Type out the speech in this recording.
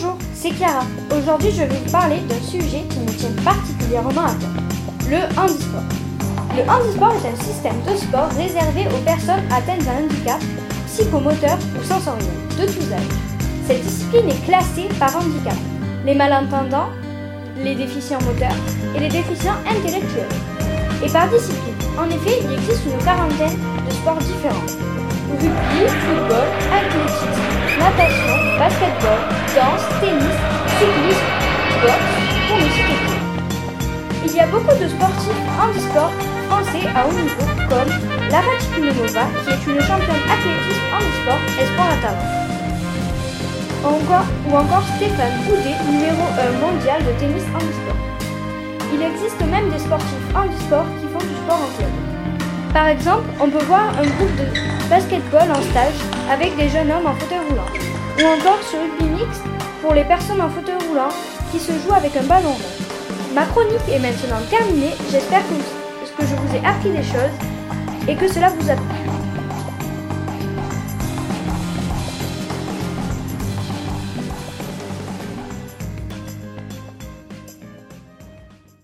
Bonjour, c'est Clara. Aujourd'hui, je vais vous parler d'un sujet qui me tient particulièrement à cœur, le handisport. Le handisport est un système de sport réservé aux personnes atteintes d'un handicap psychomoteur ou sensoriel de tous âges. Cette discipline est classée par handicap. Les malentendants, les déficients moteurs et les déficients intellectuels. Et par discipline. En effet, il existe une quarantaine de sports différents. Rugby, football, danse, tennis, cyclisme, boxe, pour ne citer que. Il y a beaucoup de sportifs handisport français à haut niveau comme Lara Tipinomova qui est une championne athlétisme handisport espoir à talent. Ou encore Stéphane Goudet, numéro 1 mondial de tennis handisport. Il existe même des sportifs handisport qui font du sport en club. Par exemple, on peut voir un groupe de basketball en stage avec des jeunes hommes en fauteuil roulant. Ou encore sur rugby pour les personnes en fauteuil roulant qui se jouent avec un ballon rond. Ma chronique est maintenant terminée. J'espère que, que je vous ai appris des choses et que cela vous a plu.